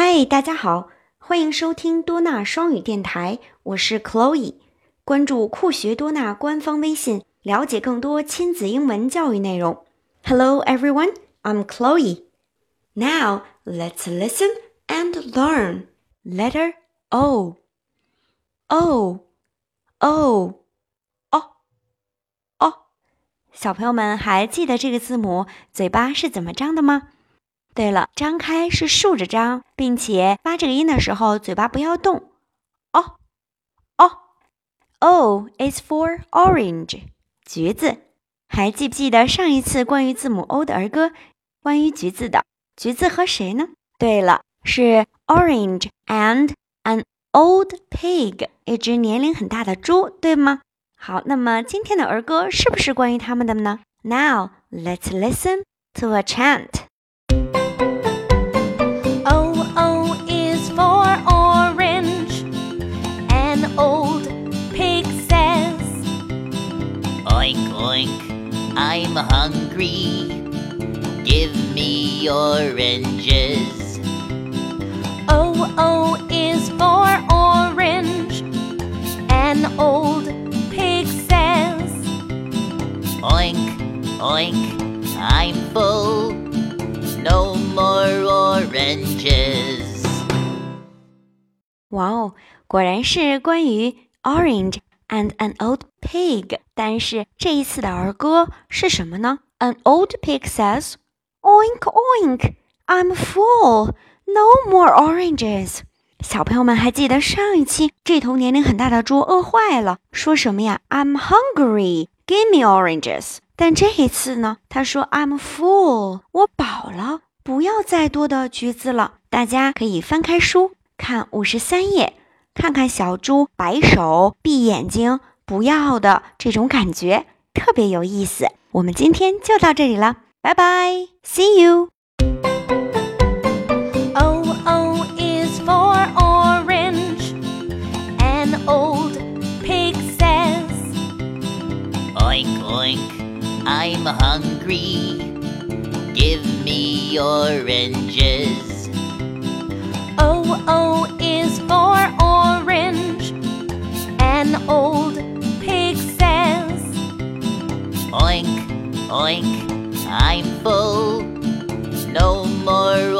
嗨，大家好，欢迎收听多纳双语电台，我是 Chloe。关注酷学多纳官方微信，了解更多亲子英文教育内容。Hello everyone, I'm Chloe. Now let's listen and learn. Letter O. O. O. O. O. 小朋友们还记得这个字母嘴巴是怎么张的吗？对了，张开是竖着张，并且发这个音的时候嘴巴不要动。哦哦，O is for orange，橘子。还记不记得上一次关于字母 O 的儿歌？关于橘子的，橘子和谁呢？对了，是 orange and an old pig，一只年龄很大的猪，对吗？好，那么今天的儿歌是不是关于他们的呢？Now let's listen to a chant. I'm hungry. Give me oranges. O O is for orange. An old pig says. Oink, oink, I'm full. No more oranges. 哇哦，果然是关于 orange and an old pig。但是这一次的儿歌是什么呢？An old pig says, "Oink oink, I'm full, no more oranges." 小朋友们还记得上一期这头年龄很大的猪饿坏了，说什么呀？I'm hungry, give me oranges. 但这一次呢，他说 I'm full，我饱了，不要再多的橘子了。大家可以翻开书看五十三页。看看小猪摆手、闭眼睛，不要的这种感觉特别有意思。我们今天就到这里了，拜拜，See you。O O is for orange. An old pig says. Oink oink, I'm hungry. Give me oranges. O O Oink, oink, I'm full. No more